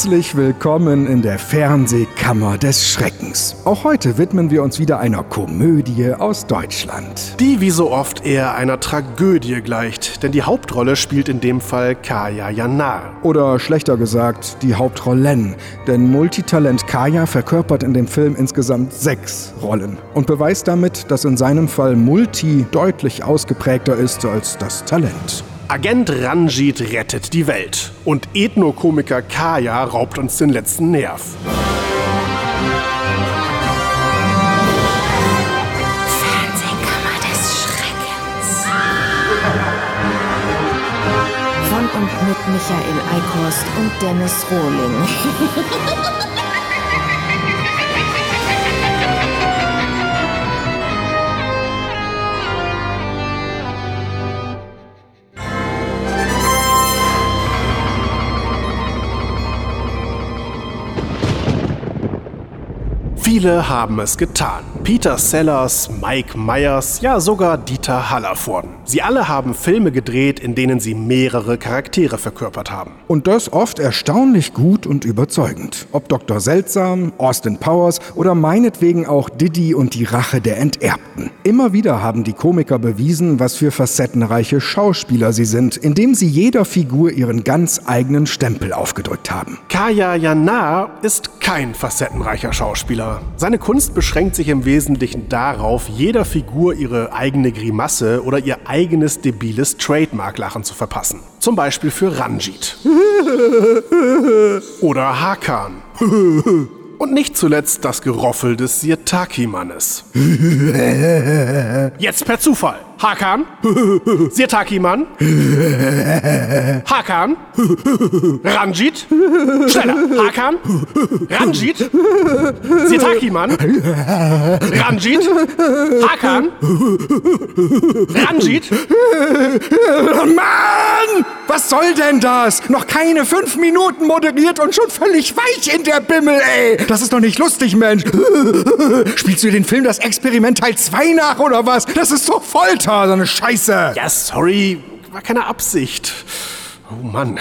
Herzlich willkommen in der Fernsehkammer des Schreckens. Auch heute widmen wir uns wieder einer Komödie aus Deutschland. Die wie so oft eher einer Tragödie gleicht, denn die Hauptrolle spielt in dem Fall Kaya Janar. Oder schlechter gesagt, die Hauptrollen. Denn Multitalent Kaya verkörpert in dem Film insgesamt sechs Rollen und beweist damit, dass in seinem Fall Multi deutlich ausgeprägter ist als das Talent. Agent Ranjit rettet die Welt und Ethnokomiker Kaya raubt uns den letzten Nerv. Fernsehkammer des Schreckens. Von und mit Michael Eickhorst und Dennis Rohling. Viele haben es getan. Peter Sellers, Mike Myers, ja sogar Dieter Hallervorden. Sie alle haben Filme gedreht, in denen sie mehrere Charaktere verkörpert haben. Und das oft erstaunlich gut und überzeugend. Ob Dr. Seltsam, Austin Powers oder meinetwegen auch Diddy und die Rache der Enterbten. Immer wieder haben die Komiker bewiesen, was für facettenreiche Schauspieler sie sind, indem sie jeder Figur ihren ganz eigenen Stempel aufgedrückt haben. Kaya Jana ist kein facettenreicher Schauspieler. Seine Kunst beschränkt sich im Wesentlichen darauf, jeder Figur ihre eigene Grimasse oder ihr eigenes debiles Trademark-Lachen zu verpassen. Zum Beispiel für Ranjit. Oder Hakan. Und nicht zuletzt das Geroffel des Sirtaki-Mannes. Jetzt per Zufall. Hakan? Sirtaki-Mann? Hakan? Ranjit? Schneller. Hakan? Ranjit? Sirtaki-Mann? Ranjit? Hakan? Ranjit? Mann! Was soll denn das? Noch keine fünf Minuten moderiert und schon völlig weich in der Bimmel, ey! Das ist doch nicht lustig, Mensch! Spielst du den Film Das Experiment Teil 2 nach oder was? Das ist doch Folter, so eine Scheiße! Ja, sorry, war keine Absicht. Oh Mann.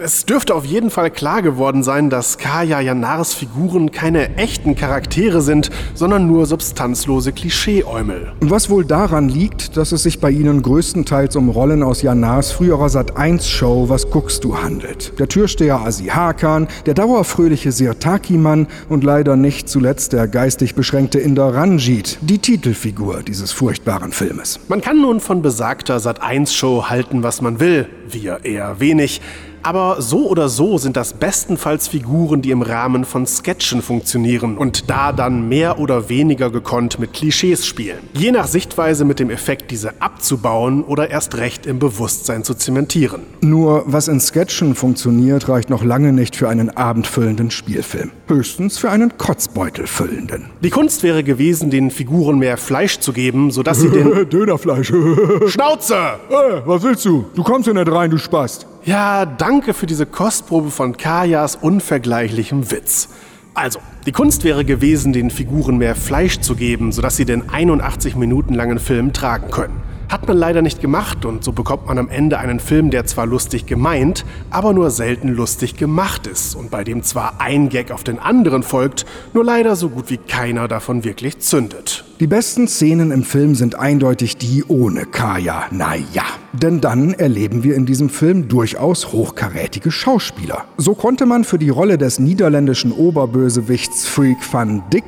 Es dürfte auf jeden Fall klar geworden sein, dass Kaya Janars Figuren keine echten Charaktere sind, sondern nur substanzlose Klischeeäumel. Was wohl daran liegt, dass es sich bei ihnen größtenteils um Rollen aus Janars früherer Sat1-Show Was guckst du handelt. Der Türsteher Asi Hakan, der dauerfröhliche Sirtaki-Mann und leider nicht zuletzt der geistig beschränkte Inder Ranjit, die Titelfigur dieses furchtbaren Filmes. Man kann nun von besagter Sat1-Show halten, was man will, wir eher wenig. Aber so oder so sind das bestenfalls Figuren, die im Rahmen von Sketchen funktionieren und da dann mehr oder weniger gekonnt mit Klischees spielen. Je nach Sichtweise mit dem Effekt, diese abzubauen oder erst recht im Bewusstsein zu zementieren. Nur was in Sketchen funktioniert, reicht noch lange nicht für einen abendfüllenden Spielfilm. Höchstens für einen Kotzbeutel füllenden. Die Kunst wäre gewesen, den Figuren mehr Fleisch zu geben, sodass sie den Dönerfleisch. Schnauze! Hey, was willst du? Du kommst hier nicht rein, du Spast. Ja, danke für diese Kostprobe von Kajas unvergleichlichem Witz. Also, die Kunst wäre gewesen, den Figuren mehr Fleisch zu geben, sodass sie den 81 Minuten langen Film tragen können. Hat man leider nicht gemacht und so bekommt man am Ende einen Film, der zwar lustig gemeint, aber nur selten lustig gemacht ist und bei dem zwar ein Gag auf den anderen folgt, nur leider so gut wie keiner davon wirklich zündet. Die besten Szenen im Film sind eindeutig die ohne Kaya. Naja. Denn dann erleben wir in diesem Film durchaus hochkarätige Schauspieler. So konnte man für die Rolle des niederländischen Oberbösewichts Freak van Dick,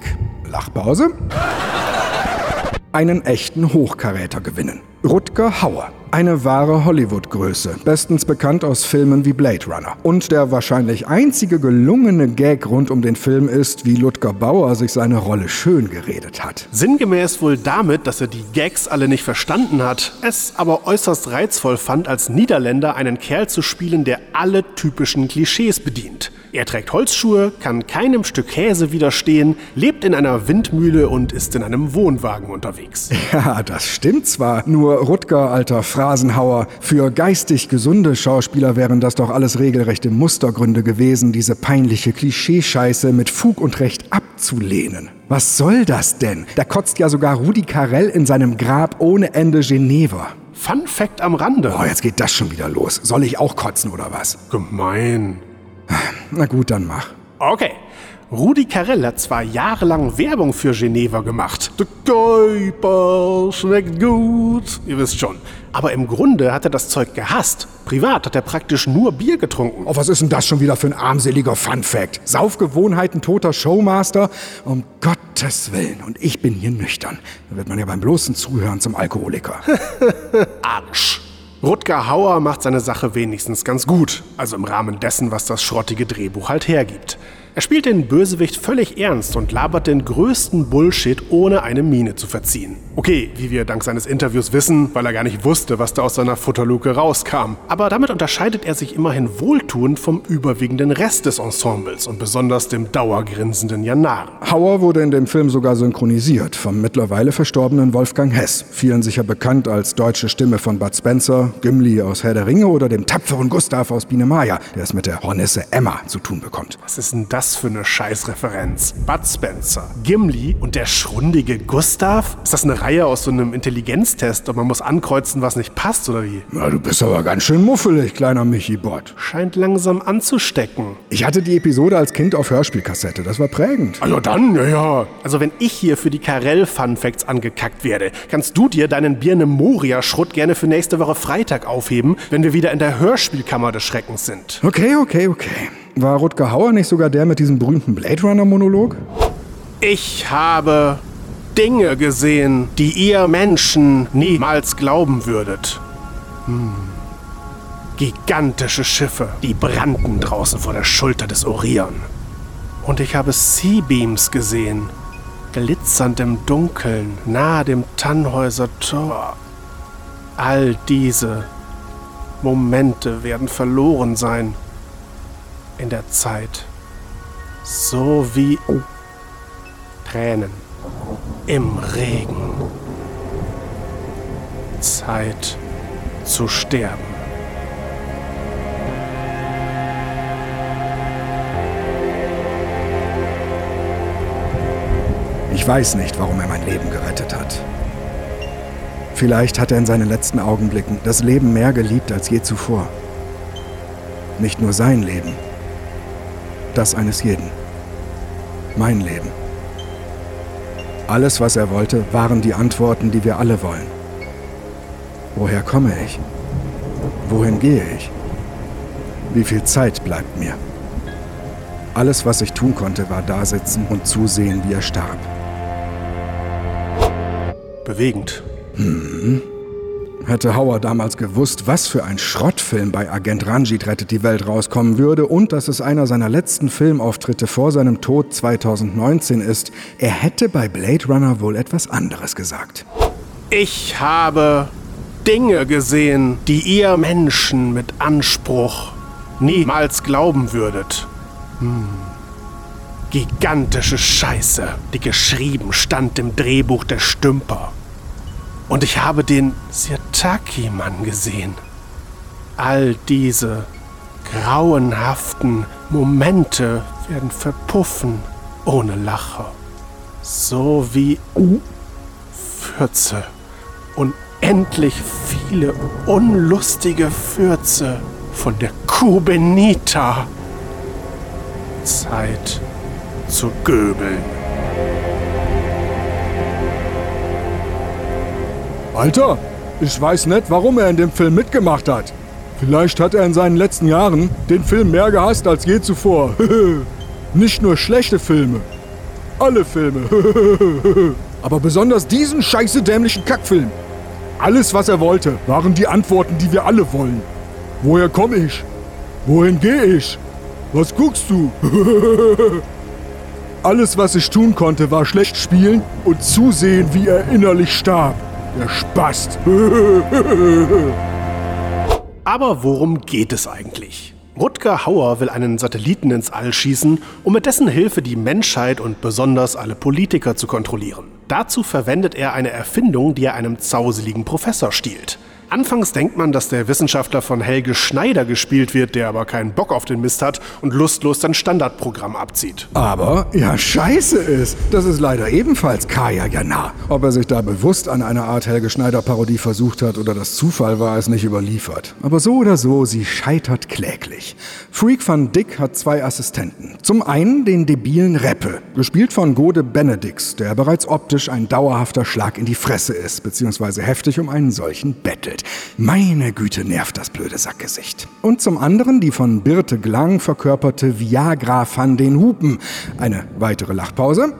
Lachpause, einen echten Hochkaräter gewinnen. Rutger Hauer. Eine wahre Hollywood-Größe, bestens bekannt aus Filmen wie Blade Runner. Und der wahrscheinlich einzige gelungene Gag rund um den Film ist, wie Ludger Bauer sich seine Rolle schön geredet hat. Sinngemäß wohl damit, dass er die Gags alle nicht verstanden hat, es aber äußerst reizvoll fand, als Niederländer einen Kerl zu spielen, der alle typischen Klischees bedient. Er trägt Holzschuhe, kann keinem Stück Käse widerstehen, lebt in einer Windmühle und ist in einem Wohnwagen unterwegs. Ja, das stimmt zwar, nur Rutger, alter Phrasenhauer, für geistig gesunde Schauspieler wären das doch alles regelrechte Mustergründe gewesen, diese peinliche Klischeescheiße mit Fug und Recht abzulehnen. Was soll das denn? Da kotzt ja sogar Rudi Carell in seinem Grab ohne Ende Geneva. Fun Fact am Rande. Oh, jetzt geht das schon wieder los. Soll ich auch kotzen oder was? Gemein. Na gut, dann mach. Okay. Rudi Carell hat zwar jahrelang Werbung für Geneva gemacht. Der Kuiper schmeckt gut. Ihr wisst schon. Aber im Grunde hat er das Zeug gehasst. Privat hat er praktisch nur Bier getrunken. Oh, was ist denn das schon wieder für ein armseliger Fun-Fact? Saufgewohnheiten toter Showmaster? Um Gottes Willen. Und ich bin hier nüchtern. Da wird man ja beim bloßen Zuhören zum Alkoholiker. Arsch. Rutger Hauer macht seine Sache wenigstens ganz gut. Also im Rahmen dessen, was das schrottige Drehbuch halt hergibt. Er spielt den Bösewicht völlig ernst und labert den größten Bullshit, ohne eine Miene zu verziehen. Okay, wie wir dank seines Interviews wissen, weil er gar nicht wusste, was da aus seiner Futterluke rauskam. Aber damit unterscheidet er sich immerhin wohltuend vom überwiegenden Rest des Ensembles und besonders dem dauergrinsenden Janar. Hauer wurde in dem Film sogar synchronisiert vom mittlerweile verstorbenen Wolfgang Hess. Vielen sicher bekannt als deutsche Stimme von Bud Spencer, Gimli aus Herr der Ringe oder dem tapferen Gustav aus Biene Maya, der es mit der Hornisse Emma zu tun bekommt. Was ist denn das für eine Scheißreferenz? Bud Spencer, Gimli und der schrundige Gustav? Ist das eine Reihe aus so einem Intelligenztest und man muss ankreuzen, was nicht passt oder wie? Na, du bist aber ganz schön muffelig, kleiner Michi-Bot. Scheint langsam anzustecken. Ich hatte die Episode als Kind auf Hörspielkassette. Das war prägend. Also dann, ja, ja. Also wenn ich hier für die Karell-Fun-Facts angekackt werde, kannst du dir deinen Birne Moria-Schrott gerne für nächste Woche Freitag aufheben, wenn wir wieder in der Hörspielkammer des Schreckens sind. Okay, okay, okay. War Rutger Hauer nicht sogar der mit diesem berühmten Blade Runner-Monolog? Ich habe Dinge gesehen, die ihr Menschen niemals glauben würdet. Hm. Gigantische Schiffe, die brannten draußen vor der Schulter des Orion. Und ich habe Seabeams gesehen, glitzernd im Dunkeln, nahe dem Tannhäuser Tor. All diese Momente werden verloren sein in der Zeit. So wie Tränen im Regen. Zeit zu sterben. Ich weiß nicht, warum er mein Leben gerettet hat. Vielleicht hat er in seinen letzten Augenblicken das Leben mehr geliebt als je zuvor. Nicht nur sein Leben, das eines jeden. Mein Leben. Alles, was er wollte, waren die Antworten, die wir alle wollen. Woher komme ich? Wohin gehe ich? Wie viel Zeit bleibt mir? Alles, was ich tun konnte, war dasitzen und zusehen, wie er starb. Bewegend. Hätte Hauer damals gewusst, was für ein Schrottfilm bei Agent Ranjit rettet die Welt rauskommen würde und dass es einer seiner letzten Filmauftritte vor seinem Tod 2019 ist, er hätte bei Blade Runner wohl etwas anderes gesagt. Ich habe Dinge gesehen, die ihr Menschen mit Anspruch niemals glauben würdet. Hm. Gigantische Scheiße, die geschrieben stand im Drehbuch der Stümper. Und ich habe den Sirtaki-Mann gesehen. All diese grauenhaften Momente werden verpuffen ohne Lacher. So wie Fürze. Unendlich viele unlustige Fürze von der Kubenita. Zeit zu göbeln. Alter, ich weiß nicht, warum er in dem Film mitgemacht hat. Vielleicht hat er in seinen letzten Jahren den Film mehr gehasst als je zuvor. Nicht nur schlechte Filme. Alle Filme. Aber besonders diesen scheiße dämlichen Kackfilm. Alles, was er wollte, waren die Antworten, die wir alle wollen. Woher komme ich? Wohin gehe ich? Was guckst du? Alles, was ich tun konnte, war schlecht spielen und zusehen, wie er innerlich starb. Der Spast. Aber worum geht es eigentlich? Rutger Hauer will einen Satelliten ins All schießen, um mit dessen Hilfe die Menschheit und besonders alle Politiker zu kontrollieren. Dazu verwendet er eine Erfindung, die er einem zauseligen Professor stiehlt. Anfangs denkt man, dass der Wissenschaftler von Helge Schneider gespielt wird, der aber keinen Bock auf den Mist hat und lustlos sein Standardprogramm abzieht. Aber ja, scheiße ist, das ist leider ebenfalls Kaya Jana. Ob er sich da bewusst an einer Art Helge Schneider-Parodie versucht hat oder das Zufall war, ist nicht überliefert. Aber so oder so, sie scheitert kläglich. Freak van Dick hat zwei Assistenten. Zum einen den debilen Reppe, gespielt von Gode Benedix, der bereits optisch ein dauerhafter Schlag in die Fresse ist, beziehungsweise heftig um einen solchen bettelt. Meine Güte, nervt das blöde Sackgesicht. Und zum anderen die von Birte Glang verkörperte Viagra van den Hupen. Eine weitere Lachpause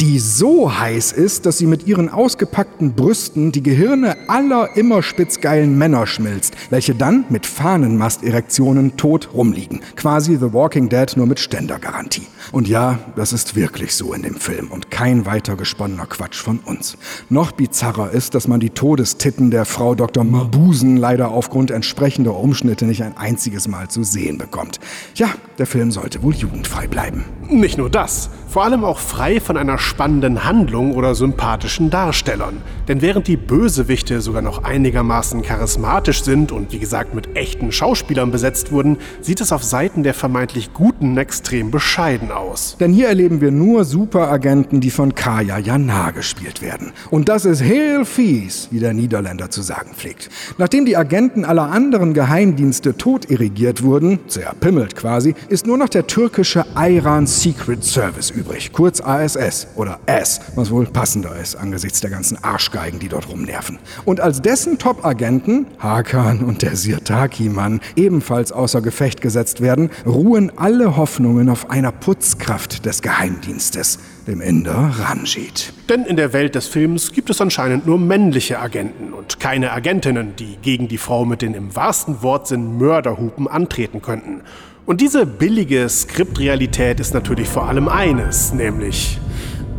die so heiß ist, dass sie mit ihren ausgepackten Brüsten die Gehirne aller immer spitzgeilen Männer schmilzt, welche dann mit Fahnenmasterektionen tot rumliegen. Quasi The Walking Dead nur mit Ständergarantie. Und ja, das ist wirklich so in dem Film und kein weiter gesponnener Quatsch von uns. Noch bizarrer ist, dass man die Todestitten der Frau Dr. Mabusen leider aufgrund entsprechender Umschnitte nicht ein einziges Mal zu sehen bekommt. Ja, der Film sollte wohl jugendfrei bleiben. Nicht nur das, vor allem auch frei von einer spannenden Handlung oder sympathischen Darstellern. Denn während die Bösewichte sogar noch einigermaßen charismatisch sind und wie gesagt mit echten Schauspielern besetzt wurden, sieht es auf Seiten der vermeintlich Guten extrem bescheiden aus. Denn hier erleben wir nur Superagenten, die von Kaya Jana gespielt werden. Und das ist heel fies, wie der Niederländer zu sagen pflegt. Nachdem die Agenten aller anderen Geheimdienste tot irrigiert wurden, zerpimmelt quasi, ist nur noch der türkische Iran Secret Service übrig, kurz ASS oder S, was wohl passender ist angesichts der ganzen Arschgeigen, die dort rumnerven. Und als dessen Top-Agenten, Hakan und der Sirtaki-Mann, ebenfalls außer Gefecht gesetzt werden, ruhen alle Hoffnungen auf einer Putzkraft des Geheimdienstes, dem Inder Ranjit. Denn in der Welt des Films gibt es anscheinend nur männliche Agenten und keine Agentinnen, die gegen die Frau mit den im wahrsten Wortsinn Mörderhupen antreten könnten. Und diese billige Skriptrealität ist natürlich vor allem eines, nämlich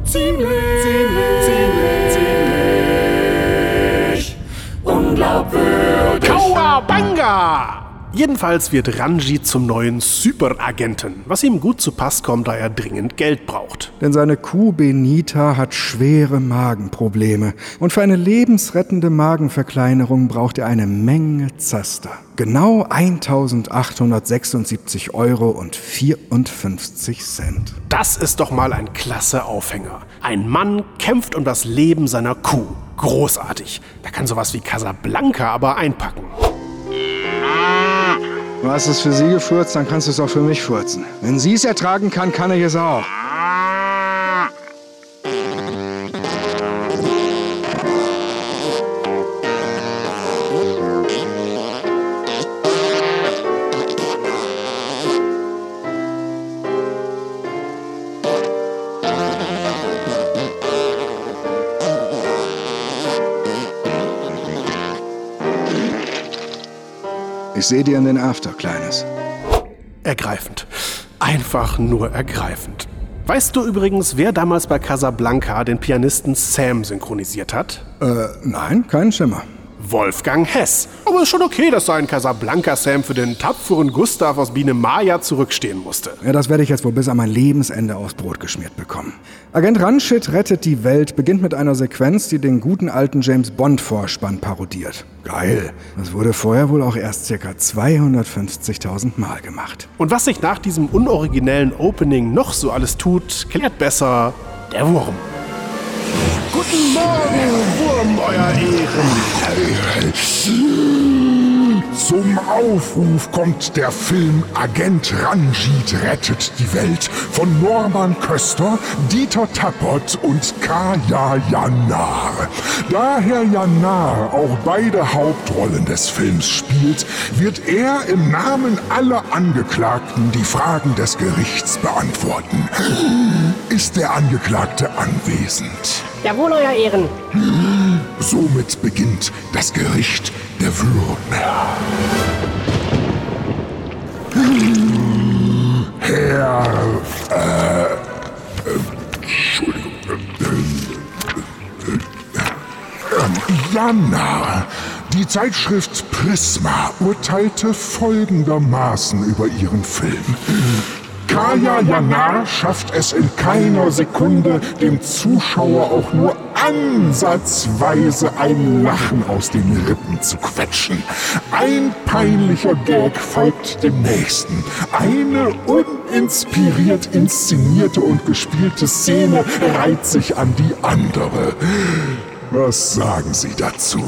ziemlich, ziemlich, ziemlich unglaubwürdig. Kauabanga! Jedenfalls wird Ranji zum neuen Superagenten, was ihm gut zu Pass kommt, da er dringend Geld braucht. Denn seine Kuh Benita hat schwere Magenprobleme. Und für eine lebensrettende Magenverkleinerung braucht er eine Menge Zaster. Genau 1876 Euro und 54 Cent. Das ist doch mal ein klasse Aufhänger. Ein Mann kämpft um das Leben seiner Kuh. Großartig. Da kann sowas wie Casablanca aber einpacken. Du hast es für sie gefurzt, dann kannst du es auch für mich furzen. Wenn sie es ertragen kann, kann ich es auch. Ich sehe dir in den After, Kleines. Ergreifend. Einfach nur ergreifend. Weißt du übrigens, wer damals bei Casablanca den Pianisten Sam synchronisiert hat? Äh, nein, kein Schimmer. Wolfgang Hess. Aber ist schon okay, dass sein Casablanca Sam für den tapferen Gustav aus Biene Maya zurückstehen musste. Ja, das werde ich jetzt wohl bis an mein Lebensende aufs Brot geschmiert bekommen. Agent Ranshit rettet die Welt beginnt mit einer Sequenz, die den guten alten James Bond Vorspann parodiert. Geil. Das wurde vorher wohl auch erst ca. 250.000 Mal gemacht. Und was sich nach diesem unoriginellen Opening noch so alles tut, klärt besser der Wurm. Guten Morgen, Wurm, euer Ehren. Zum Aufruf kommt der Film Agent Ranjit rettet die Welt von Norman Köster, Dieter Tappert und Kaya Janar. Da Herr Janar auch beide Hauptrollen des Films spielt, wird er im Namen aller Angeklagten die Fragen des Gerichts beantworten. Ist der Angeklagte anwesend? Jawohl, Euer Ehren. Somit beginnt das Gericht der Würmer. Herr, äh, Entschuldigung, Jana, die Zeitschrift Prisma urteilte folgendermaßen über ihren Film. Kaya Jana schafft es in keiner Sekunde, dem Zuschauer auch nur ansatzweise ein Lachen aus den Rippen zu quetschen. Ein peinlicher Gag folgt dem nächsten. Eine uninspiriert inszenierte und gespielte Szene reiht sich an die andere. Was sagen Sie dazu?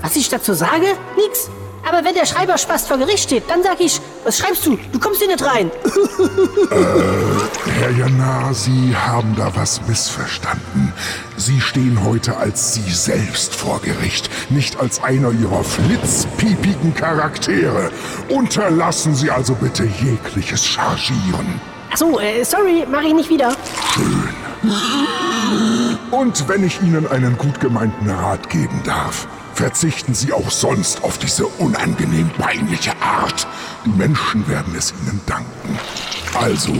Was ich dazu sage? Nix. Aber wenn der Schreiber Spaß vor Gericht steht, dann sag ich, was schreibst du? Du kommst hier nicht rein. Herr Janar, Sie haben da was missverstanden. Sie stehen heute als Sie selbst vor Gericht, nicht als einer Ihrer flitzpiepigen Charaktere. Unterlassen Sie also bitte jegliches Chargieren. Ach so, äh, sorry, mach ich nicht wieder. Und wenn ich Ihnen einen gut gemeinten Rat geben darf, verzichten Sie auch sonst auf diese unangenehm peinliche Art. Die Menschen werden es Ihnen danken. Also,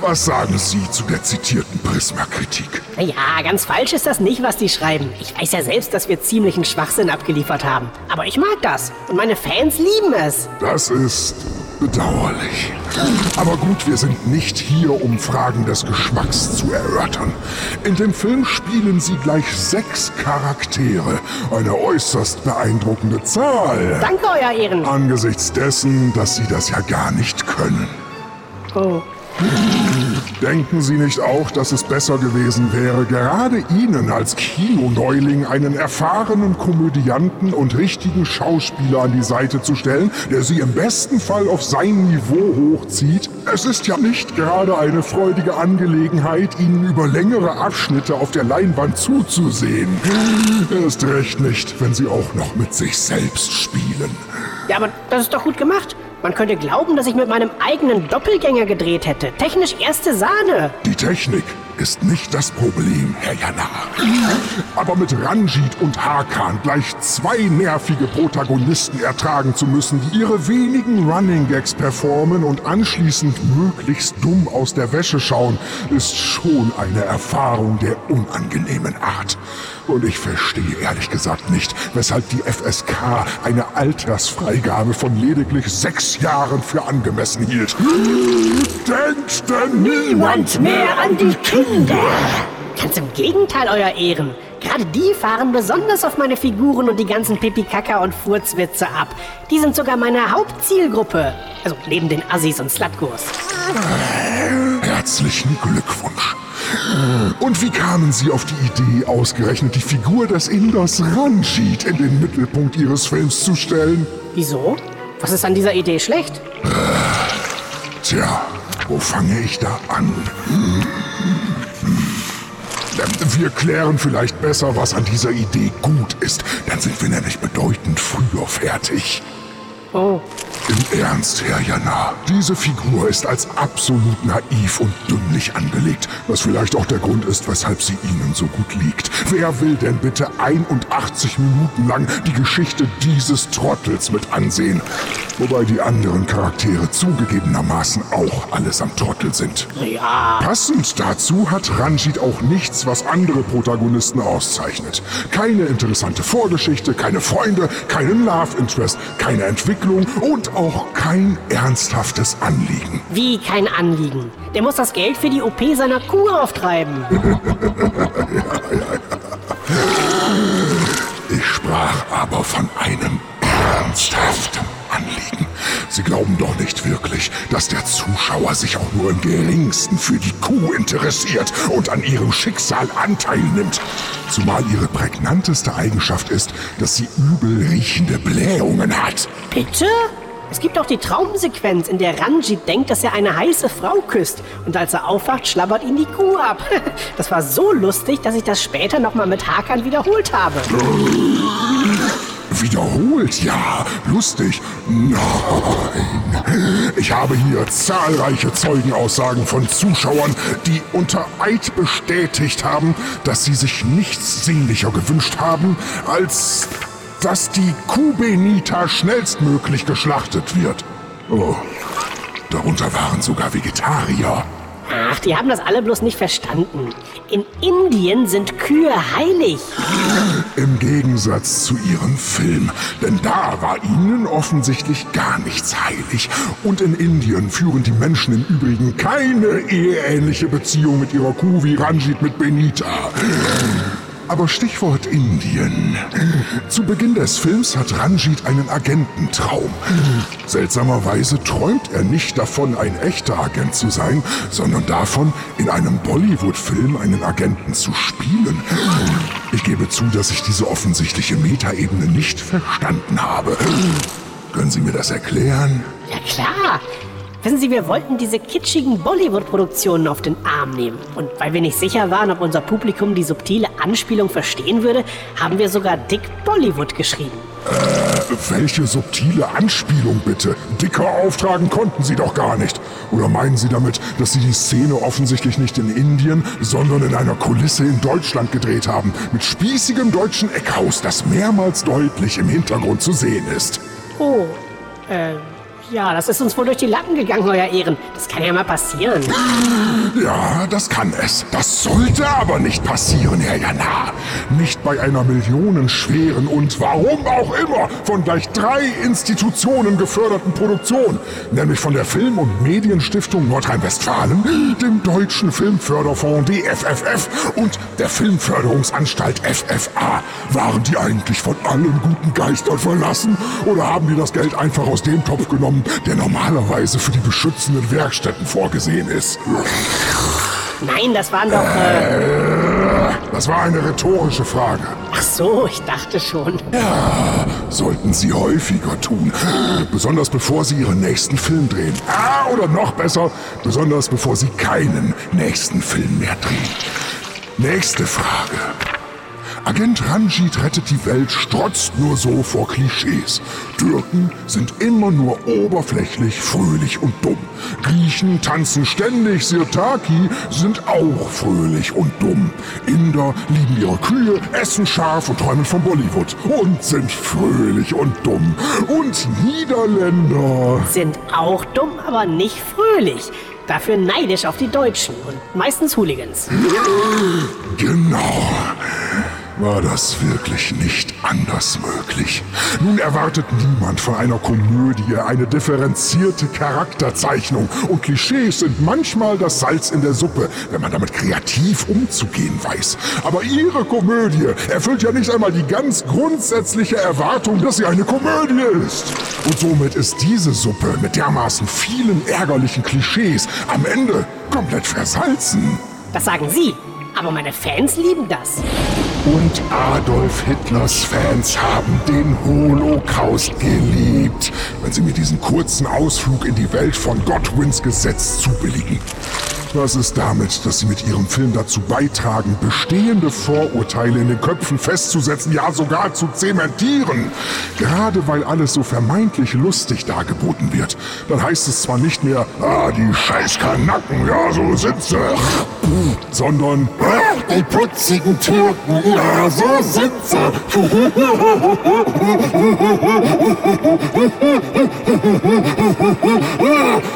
was sagen Sie zu der zitierten Prisma-Kritik? Ja, ganz falsch ist das nicht, was die schreiben. Ich weiß ja selbst, dass wir ziemlichen Schwachsinn abgeliefert haben. Aber ich mag das. Und meine Fans lieben es. Das ist bedauerlich. Aber gut, wir sind nicht hier, um Fragen des Geschmacks zu erörtern. In dem Film spielen sie gleich sechs Charaktere. Eine äußerst beeindruckende Zahl. Danke, Euer Ehren. Angesichts dessen, dass sie das ja gar nicht können. Oh. Denken Sie nicht auch, dass es besser gewesen wäre, gerade Ihnen als Kinoneuling einen erfahrenen Komödianten und richtigen Schauspieler an die Seite zu stellen, der Sie im besten Fall auf sein Niveau hochzieht? Es ist ja nicht gerade eine freudige Angelegenheit, Ihnen über längere Abschnitte auf der Leinwand zuzusehen. Erst recht nicht, wenn Sie auch noch mit sich selbst spielen. Ja, aber das ist doch gut gemacht. Man könnte glauben, dass ich mit meinem eigenen Doppelgänger gedreht hätte. Technisch erste Sahne. Die Technik ist nicht das Problem, Herr Janar. Aber mit Ranjit und Hakan gleich zwei nervige Protagonisten ertragen zu müssen, die ihre wenigen Running Gags performen und anschließend möglichst dumm aus der Wäsche schauen, ist schon eine Erfahrung der unangenehmen Art. Und ich verstehe ehrlich gesagt nicht, weshalb die FSK eine Altersfreigabe von lediglich sechs Jahren für angemessen hielt. Denkt denn niemand mehr an die Kinder. Ganz im Gegenteil, Euer Ehren. Gerade die fahren besonders auf meine Figuren und die ganzen Pipi-Kaka- und Furzwitze ab. Die sind sogar meine Hauptzielgruppe. Also neben den Assis und Slutkurs. Herzlichen Glückwunsch. Und wie kamen Sie auf die Idee, ausgerechnet die Figur des Inders Ranjit in den Mittelpunkt Ihres Films zu stellen? Wieso? Was ist an dieser Idee schlecht? Tja, wo fange ich da an? Wir klären vielleicht besser, was an dieser Idee gut ist. Dann sind wir nämlich bedeutend früher fertig. Oh, Im Ernst, Herr Jana, diese Figur ist als absolut naiv und dümmlich angelegt, was vielleicht auch der Grund ist, weshalb sie Ihnen so gut liegt. Wer will denn bitte 81 Minuten lang die Geschichte dieses Trottels mit ansehen? Wobei die anderen Charaktere zugegebenermaßen auch allesamt Trottel sind. ja. Passend dazu hat Ranjit auch nichts, was andere Protagonisten auszeichnet. Keine interessante Vorgeschichte, keine Freunde, keinen Love Interest, keine Entwicklung und auch kein ernsthaftes Anliegen. Wie kein Anliegen. Der muss das Geld für die OP seiner Kuh auftreiben. Ich sprach aber von einem ernsthaften Anliegen. Sie glauben doch nicht wirklich, dass der Zuschauer sich auch nur im geringsten für die Kuh interessiert und an ihrem Schicksal Anteil nimmt. Zumal ihre prägnanteste Eigenschaft ist, dass sie übel riechende Blähungen hat. Bitte? Es gibt auch die Traumsequenz, in der Ranjit denkt, dass er eine heiße Frau küsst. Und als er aufwacht, schlabbert ihn die Kuh ab. Das war so lustig, dass ich das später nochmal mit Hakan wiederholt habe. Wiederholt, ja. Lustig. Nein. Ich habe hier zahlreiche Zeugenaussagen von Zuschauern, die unter Eid bestätigt haben, dass sie sich nichts sehnlicher gewünscht haben, als dass die Kuh Benita schnellstmöglich geschlachtet wird. Oh, darunter waren sogar Vegetarier. Ach, die haben das alle bloß nicht verstanden. In Indien sind Kühe heilig. Im Gegensatz zu ihrem Film. Denn da war ihnen offensichtlich gar nichts heilig. Und in Indien führen die Menschen im Übrigen keine eheähnliche Beziehung mit ihrer Kuh wie Ranjit mit Benita. Aber Stichwort Indien. Zu Beginn des Films hat Ranjit einen Agententraum. Seltsamerweise träumt er nicht davon, ein echter Agent zu sein, sondern davon, in einem Bollywood-Film einen Agenten zu spielen. Ich gebe zu, dass ich diese offensichtliche Metaebene nicht verstanden habe. Können Sie mir das erklären? Ja klar. Wissen Sie, wir wollten diese kitschigen Bollywood-Produktionen auf den Arm nehmen. Und weil wir nicht sicher waren, ob unser Publikum die subtile Anspielung verstehen würde, haben wir sogar Dick Bollywood geschrieben. Welche subtile Anspielung bitte? Dicker auftragen konnten Sie doch gar nicht. Oder meinen Sie damit, dass Sie die Szene offensichtlich nicht in Indien, sondern in einer Kulisse in Deutschland gedreht haben, mit spießigem deutschen Eckhaus, das mehrmals deutlich im Hintergrund zu sehen ist? Oh, äh, ja, das ist uns wohl durch die Lappen gegangen, Euer Ehren. Das kann ja mal passieren. Ja, das kann es. Das sollte aber nicht passieren, Herr Jana. Nicht bei einer millionenschweren und warum auch immer von gleich drei Institutionen geförderten Produktion, nämlich von der Film- und Medienstiftung Nordrhein-Westfalen, dem Deutschen Filmförderfonds DFFF und der Filmförderungsanstalt FFA. Waren die eigentlich von allen guten Geistern verlassen oder haben die das Geld einfach aus dem Topf genommen, der normalerweise für die beschützenden Werkstätten vorgesehen ist? Nein, das waren doch. Äh, Das war eine rhetorische Frage. ach so, ich dachte schon. Sollten Sie häufiger tun. Besonders bevor Sie Ihren nächsten Film drehen. Ah, oder noch besser, besonders bevor Sie keinen nächsten Film mehr drehen. Nächste Frage. Agent Ranjit rettet die Welt strotzt nur so vor Klischees. Türken sind immer nur oberflächlich, fröhlich und dumm. Griechen tanzen ständig, Sirtaki sind auch fröhlich und dumm. Inder lieben ihre Kühe, essen scharf und träumen von Bollywood und sind fröhlich und dumm. Und Niederländer. Sind auch dumm, aber nicht fröhlich. Dafür neidisch auf die Deutschen und meistens Hooligans. Genau. War das wirklich nicht anders möglich? Nun erwartet niemand von einer Komödie eine differenzierte Charakterzeichnung und Klischees sind manchmal das Salz in der Suppe, wenn man damit kreativ umzugehen weiß. Aber Ihre Komödie erfüllt ja nicht einmal die ganz grundsätzliche Erwartung, dass sie eine Komödie ist. Und somit ist diese Suppe mit dermaßen vielen ärgerlichen Klischees am Ende komplett versalzen. Das sagen Sie. Aber meine Fans lieben das. Und Adolf Hitlers Fans haben den Holocaust geliebt, wenn sie mir diesen kurzen Ausflug in die Welt von Godwins Gesetz zubilligen. Was ist damit, dass sie mit ihrem Film dazu beitragen, bestehende Vorurteile in den Köpfen festzusetzen, ja sogar zu zementieren? Gerade weil alles so vermeintlich lustig dargeboten wird, dann heißt es zwar nicht mehr, ah, die scheiß Kanacken, ja, so sie, sondern, ah, die putzigen Türken, ja, so sie.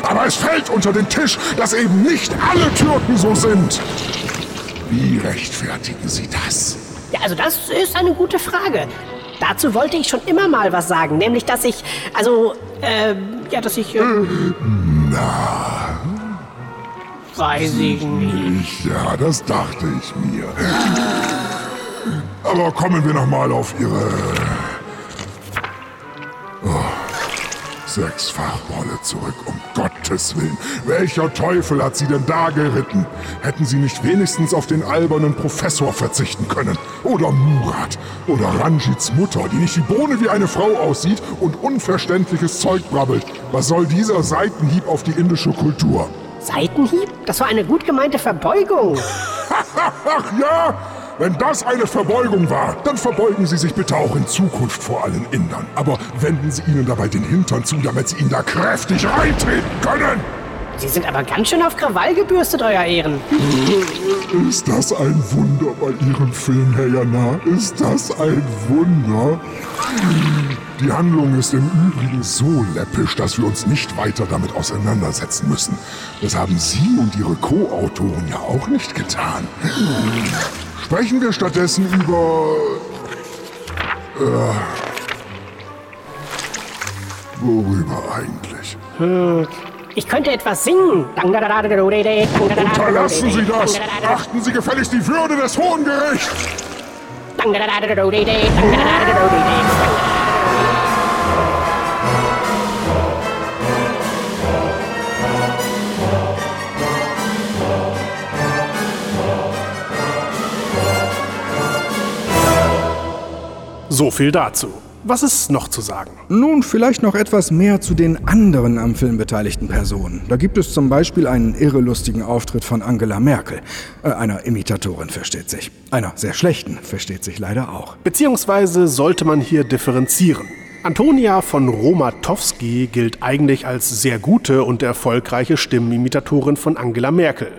Aber es fällt unter den Tisch, dass eben nicht alle Türken so sind. Wie rechtfertigen Sie das? Ja, also das ist eine gute Frage. Dazu wollte ich schon immer mal was sagen, nämlich dass ich, also, äh, ja, dass ich, äh, Na, weiß ich nicht. ich, ja, das dachte ich mir. Aber kommen wir noch mal auf Ihre oh, Sechsfachrolle zurück, um Gottes Willen. Welcher Teufel hat Sie denn da geritten? Hätten Sie nicht wenigstens auf den albernen Professor verzichten können? Oder Murat? Oder Ranjits Mutter, die nicht die Bohne wie eine Frau aussieht und unverständliches Zeug brabbelt? Was soll dieser Seitenhieb auf die indische Kultur? Seitenhieb? Das war eine gut gemeinte Verbeugung. Ach ja, wenn das eine Verbeugung war, dann verbeugen Sie sich bitte auch in Zukunft vor allen Indern. Aber wenden Sie ihnen dabei den Hintern zu, damit Sie ihn da kräftig reintreten können. Sie sind aber ganz schön auf Krawall gebürstet, Euer Ehren. Ist das ein Wunder bei Ihrem Film, Herr Jana? Ist das ein Wunder? Die Handlung ist im Übrigen so läppisch, dass wir uns nicht weiter damit auseinandersetzen müssen. Das haben Sie und Ihre Co-Autoren ja auch nicht getan. Sprechen wir stattdessen über... Äh, worüber eigentlich? Ich könnte etwas singen. Unterlassen Sie das! Achten Sie gefälligst die Würde des Hohen Gerichts! So viel dazu. Was ist noch zu sagen? Nun, vielleicht noch etwas mehr zu den anderen am Film beteiligten Personen. Da gibt es zum Beispiel einen irrelustigen Auftritt von Angela Merkel. Äh, einer Imitatorin, versteht sich. Einer sehr schlechten, versteht sich leider auch. Beziehungsweise sollte man hier differenzieren. Antonia von Romatowski gilt eigentlich als sehr gute und erfolgreiche Stimmenimitatorin von Angela Merkel.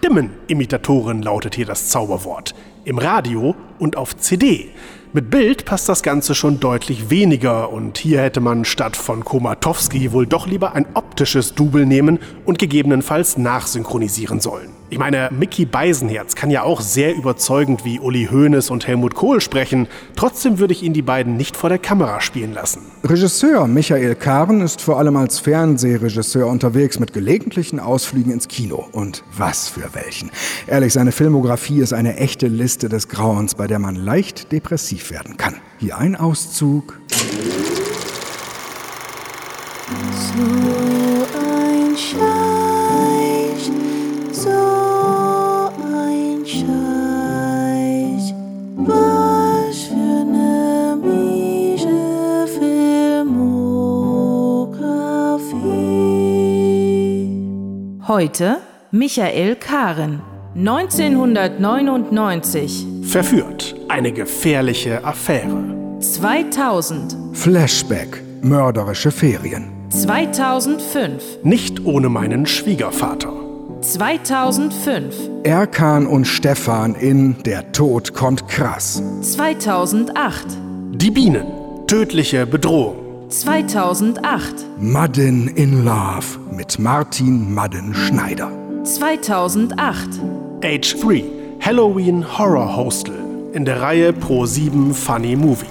Stimmenimitatorin lautet hier das Zauberwort. Im Radio und auf CD. Mit Bild passt das Ganze schon deutlich weniger und hier hätte man statt von Komatowski wohl doch lieber ein optisches Double nehmen und gegebenenfalls nachsynchronisieren sollen. Ich meine, Mickey Beisenherz kann ja auch sehr überzeugend wie Uli Hoeneß und Helmut Kohl sprechen, trotzdem würde ich ihn die beiden nicht vor der Kamera spielen lassen. Regisseur Michael Karen ist vor allem als Fernsehregisseur unterwegs mit gelegentlichen Ausflügen ins Kino. Und was für welchen. Ehrlich, seine Filmografie ist eine echte Liste des Grauens, bei der man leicht depressiv werden kann. Hier ein Auszug. So ein Scheich, Heute Michael Karen. 1999, Verführt. Eine gefährliche Affäre. 2000, Flashback. Mörderische Ferien. 2005, Nicht ohne meinen Schwiegervater. 2005, Erkan und Stefan in Der Tod kommt krass. 2008, Die Bienen. Tödliche Bedrohung. 2008, Madden in Love mit Martin Madden Schneider. 2008, Age 3. Halloween Horror Hostel. In der Reihe Pro 7 Funny Movie.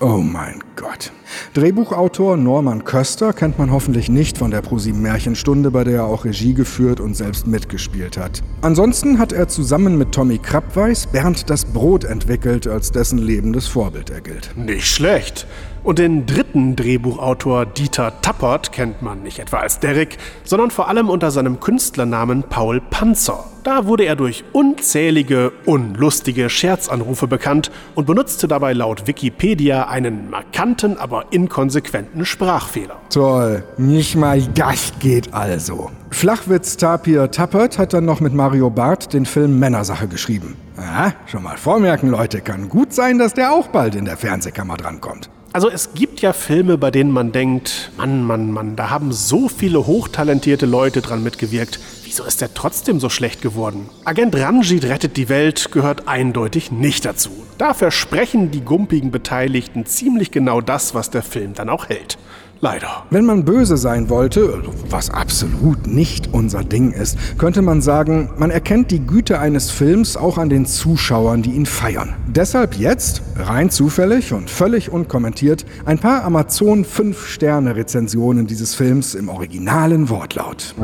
Oh mein Gott. Drehbuchautor Norman Köster kennt man hoffentlich nicht von der ProSieben Märchenstunde, bei der er auch Regie geführt und selbst mitgespielt hat. Ansonsten hat er zusammen mit Tommy Krabweis Bernd das Brot entwickelt, als dessen lebendes Vorbild er gilt. Nicht schlecht. Und den dritten Drehbuchautor Dieter Tappert kennt man nicht etwa als Derek, sondern vor allem unter seinem Künstlernamen Paul Panzer. Da wurde er durch unzählige, unlustige Scherzanrufe bekannt und benutzte dabei laut Wikipedia einen markanten, aber inkonsequenten Sprachfehler. Toll, nicht mal das geht also. Flachwitz-Tapir Tappert hat dann noch mit Mario Barth den Film Männersache geschrieben. Aha, schon mal vormerken, Leute, kann gut sein, dass der auch bald in der Fernsehkammer drankommt. Also es gibt ja Filme, bei denen man denkt, Mann, Mann, Mann, da haben so viele hochtalentierte Leute dran mitgewirkt. Wieso ist der trotzdem so schlecht geworden? Agent Ranjit rettet die Welt gehört eindeutig nicht dazu. Da versprechen die gumpigen Beteiligten ziemlich genau das, was der Film dann auch hält. Leider. Wenn man böse sein wollte, was absolut nicht unser Ding ist, könnte man sagen, man erkennt die Güte eines Films auch an den Zuschauern, die ihn feiern. Deshalb jetzt, rein zufällig und völlig unkommentiert, ein paar Amazon 5-Sterne-Rezensionen dieses Films im originalen Wortlaut.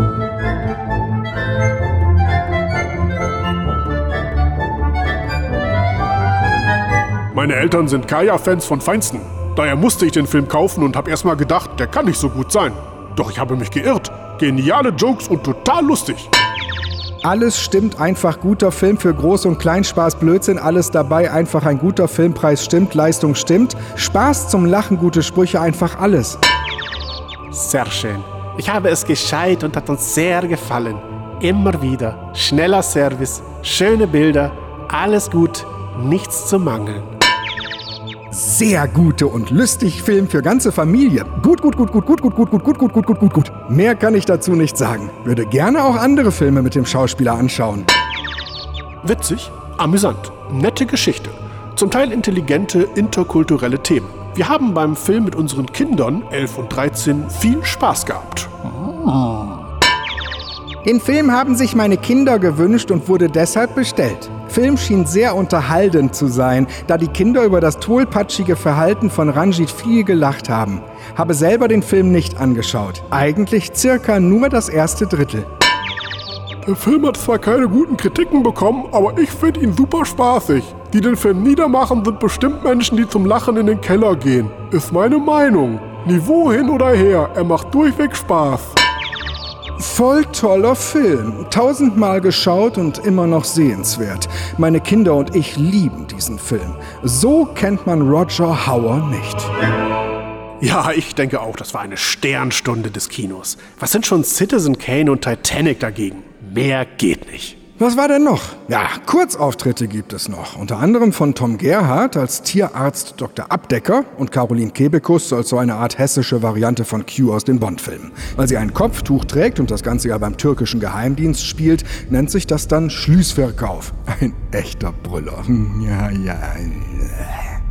Meine Eltern sind Kaya-Fans von Feinsten. Daher musste ich den Film kaufen und habe erstmal gedacht, der kann nicht so gut sein. Doch ich habe mich geirrt. Geniale Jokes und total lustig. Alles stimmt, einfach guter Film für Groß- und Kleinspaß, Blödsinn, alles dabei, einfach ein guter Filmpreis stimmt, Leistung stimmt, Spaß zum Lachen, gute Sprüche, einfach alles. Sehr schön. Ich habe es gescheit und hat uns sehr gefallen. Immer wieder. Schneller Service, schöne Bilder, alles gut, nichts zu mangeln. Sehr gute und lustig Film für ganze Familie. Gut, gut, gut, gut, gut, gut, gut, gut, gut, gut, gut, gut, gut, gut. Mehr kann ich dazu nicht sagen. Würde gerne auch andere Filme mit dem Schauspieler anschauen. Witzig, amüsant, nette Geschichte. Zum Teil intelligente, interkulturelle Themen. Wir haben beim Film mit unseren Kindern, 11 und 13, viel Spaß gehabt. Den Film haben sich meine Kinder gewünscht und wurde deshalb bestellt. Film schien sehr unterhaltend zu sein, da die Kinder über das tollpatschige Verhalten von Ranjit viel gelacht haben. Habe selber den Film nicht angeschaut. Eigentlich circa nur das erste Drittel. Der Film hat zwar keine guten Kritiken bekommen, aber ich finde ihn super spaßig. Die den Film niedermachen, sind bestimmt Menschen, die zum Lachen in den Keller gehen. Ist meine Meinung. Niveau hin oder her, er macht durchweg Spaß. Voll toller Film. Tausendmal geschaut und immer noch sehenswert. Meine Kinder und ich lieben diesen Film. So kennt man Roger Hauer nicht. Ja, ich denke auch, das war eine Sternstunde des Kinos. Was sind schon Citizen Kane und Titanic dagegen? Mehr geht nicht. Was war denn noch? Ja, Kurzauftritte gibt es noch. Unter anderem von Tom Gerhardt als Tierarzt Dr. Abdecker und Caroline Kebekus als so eine Art hessische Variante von Q aus den Bond-Filmen. Weil sie ein Kopftuch trägt und das Ganze ja beim türkischen Geheimdienst spielt, nennt sich das dann Schließverkauf. Ein echter Brüller. Hm, Ja, ja.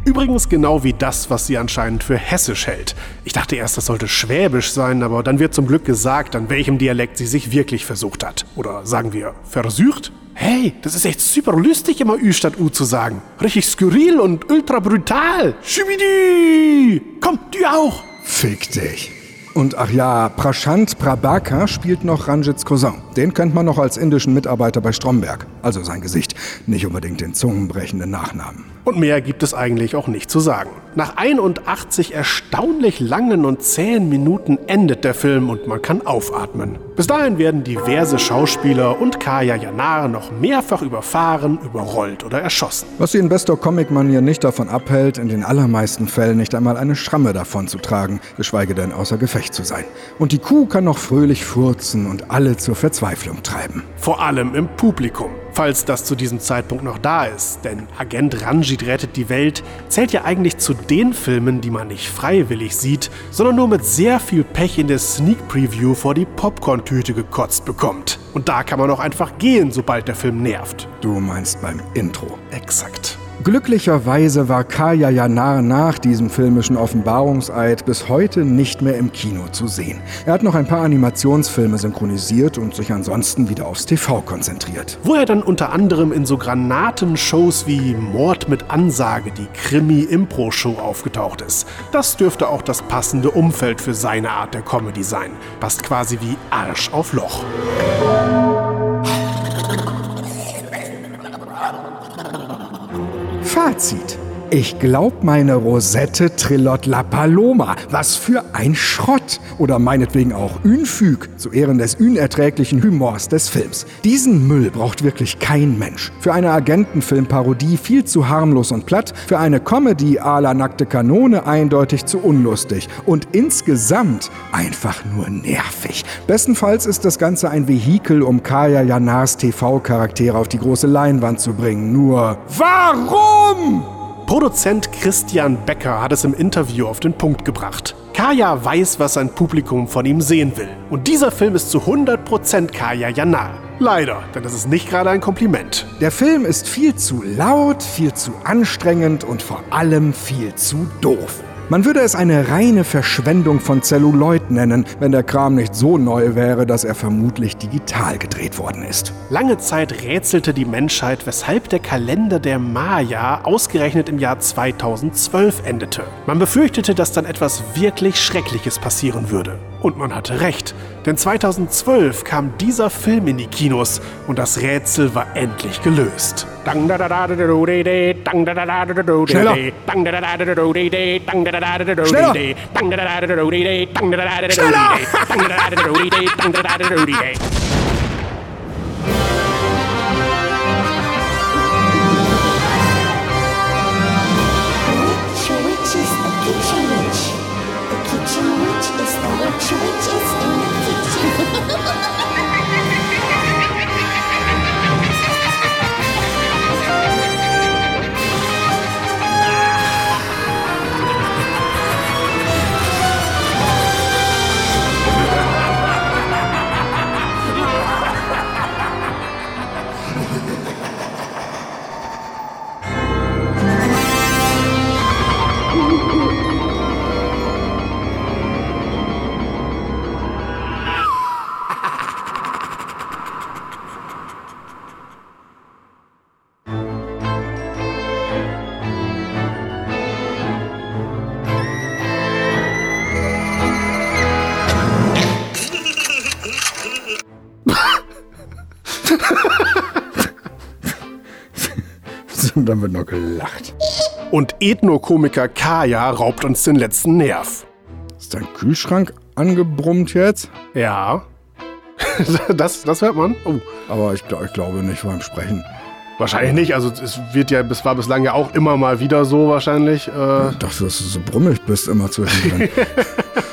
Übrigens genau wie das, was sie anscheinend für hessisch hält. Ich dachte erst, das sollte schwäbisch sein, aber dann wird zum Glück gesagt, an welchem Dialekt sie sich wirklich versucht hat. Oder sagen wir, versucht? Hey, das ist echt super lustig, immer Ü statt U zu sagen. Richtig skurril und ultra brutal. Schibidi! Komm, du auch! Fick dich. Und ach ja, Prashant Prabhakar spielt noch Ranjits Cousin. Den kennt man noch als indischen Mitarbeiter bei Stromberg. Also sein Gesicht, nicht unbedingt den zungenbrechenden Nachnamen. Und mehr gibt es eigentlich auch nicht zu sagen. Nach 81 erstaunlich langen und zähen Minuten endet der Film und man kann aufatmen. Bis dahin werden diverse Schauspieler und Kaya Yanar noch mehrfach überfahren, überrollt oder erschossen. Was sie in bester Comic-Manier nicht davon abhält, in den allermeisten Fällen nicht einmal eine Schramme davon zu tragen, geschweige denn außer Gefecht zu sein. Und die Kuh kann noch fröhlich furzen und alle zur Verzweiflung treiben. Vor allem im Publikum, falls das zu diesem Zeitpunkt noch da ist. Denn Agent Ranjit rettet die Welt zählt ja eigentlich zu den Filmen, die man nicht freiwillig sieht, sondern nur mit sehr viel Pech in der Sneak Preview vor die Popcorn-Tüte gekotzt bekommt. Und da kann man auch einfach gehen, sobald der Film nervt. Du meinst beim Intro. Exakt. Glücklicherweise war Kaya Yanar nach diesem filmischen Offenbarungseid bis heute nicht mehr im Kino zu sehen. Er hat noch ein paar Animationsfilme synchronisiert und sich ansonsten wieder aufs TV konzentriert. Wo er dann unter anderem in so Granatenshows wie Mord mit Ansage, die Krimi-Impro-Show aufgetaucht ist. Das dürfte auch das passende Umfeld für seine Art der Comedy sein. Passt quasi wie Arsch auf Loch. Fazit. Ich glaub meine Rosette Trillot La Paloma. Was für ein Schrott. Oder meinetwegen auch Unfüg, zu Ehren des unerträglichen Humors des Films. Diesen Müll braucht wirklich kein Mensch. Für eine Agentenfilmparodie viel zu harmlos und platt, für eine Comedy à la nackte Kanone eindeutig zu unlustig. Und insgesamt einfach nur nervig. Bestenfalls ist das Ganze ein Vehikel, um Kaya Janars TV-Charaktere auf die große Leinwand zu bringen. Nur warum? Produzent Christian Becker hat es im Interview auf den Punkt gebracht. Kaya weiß, was sein Publikum von ihm sehen will. Und dieser Film ist zu 100% Kaya Yanar. Leider, denn das ist nicht gerade ein Kompliment. Der Film ist viel zu laut, viel zu anstrengend und vor allem viel zu doof. Man würde es eine reine Verschwendung von Zelluloid nennen, wenn der Kram nicht so neu wäre, dass er vermutlich digital gedreht worden ist. Lange Zeit rätselte die Menschheit, weshalb der Kalender der Maya ausgerechnet im Jahr 2012 endete. Man befürchtete, dass dann etwas wirklich Schreckliches passieren würde. Und man hatte recht, denn 2012 kam dieser Film in die Kinos und das Rätsel war endlich gelöst. Which dann wird noch gelacht. Und Ethnokomiker Kaya raubt uns den letzten Nerv. Ist dein Kühlschrank angebrummt jetzt? Ja. Das, das hört man. Oh, Aber ich, ich glaube nicht beim Sprechen. wahrscheinlich nicht. Also es wird ja, es war bislang ja auch immer mal wieder so wahrscheinlich. Äh, Ich dachte, dass du so brummig bist immer zwischendrin.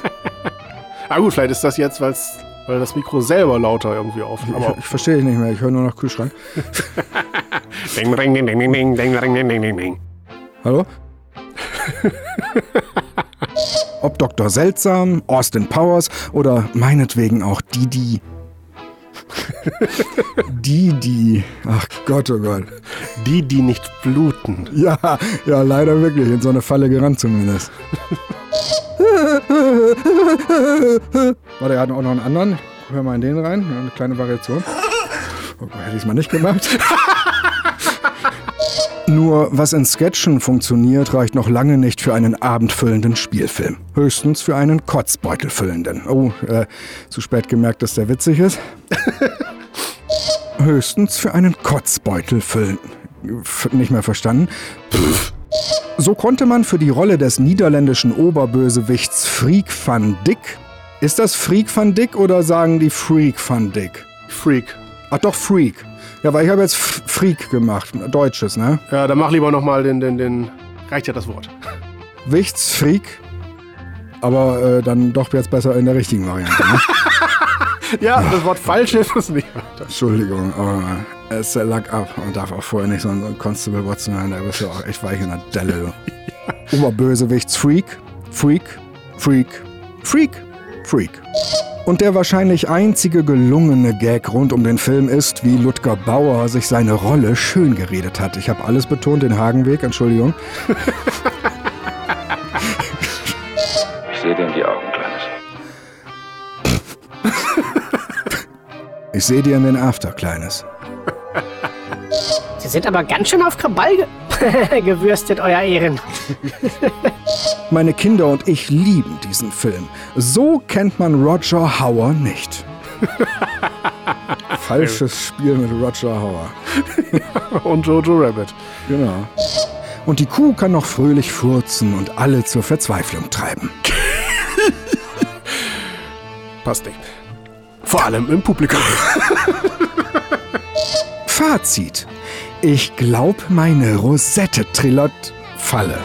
ah gut, vielleicht ist das jetzt, weil's, weil das Mikro selber lauter irgendwie aufnimmt. Aber ich verstehe dich nicht mehr, ich höre nur noch Kühlschrank. ding, ding, ding, ding, ding, ding, ding, ding, ding, ding, ding. Hallo? Ob Dr. Seltsam, Austin Powers oder meinetwegen auch Didi. Didi. Ach Gott, oh Gott. Die, die nicht bluten. Ja, ja, leider wirklich. In so eine Falle gerannt zumindest. Warte, er hat auch noch einen anderen. Hör mal in den rein. Eine kleine Variation. Oh, hätte ich es mal nicht gemacht. Nur was in Sketchen funktioniert, reicht noch lange nicht für einen abendfüllenden Spielfilm. Höchstens für einen Kotzbeutelfüllenden. Oh, äh, zu spät gemerkt, dass der witzig ist. Höchstens für einen Kotzbeutelfüllenden. Nicht mehr verstanden. So konnte man für die Rolle des niederländischen Oberbösewichts Freak van Dick. Ist das Freak van Dick oder sagen die Freak van Dick? Freak. Ach doch, Freak. Ja, weil ich habe jetzt Freak gemacht. Deutsches, ne? Ja, dann mach lieber nochmal den, den, den. Reicht ja das Wort. Wichts Freak. Aber äh, dann doch jetzt besser in der richtigen Variante. Ne? Ja, das Wort falsch ist es nicht. Entschuldigung, aber es lag ab. Man darf auch vorher nicht so einen Constable Watson hören. Der bist ja auch echt weich in der Delle. Du. Oberbösewichts Freak, Freak, Freak, Freak, Freak. Und der wahrscheinlich einzige gelungene Gag rund um den Film ist, wie Ludger Bauer sich seine Rolle schön geredet hat. Ich habe alles betont, den Hagenweg, Entschuldigung. Ich sehe dir in die Augen, Kleines. Ich sehe dir in den After, Kleines. Sie sind aber ganz schön auf Krawall ge gewürstet, euer Ehren. Meine Kinder und ich lieben diesen Film. So kennt man Roger Hauer nicht. Falsches Spiel mit Roger Hauer. Und Jojo Rabbit. Genau. Und die Kuh kann noch fröhlich furzen und alle zur Verzweiflung treiben. Passt nicht. Vor allem im Publikum. Fazit. Ich glaub, meine Rosette trillert Falle.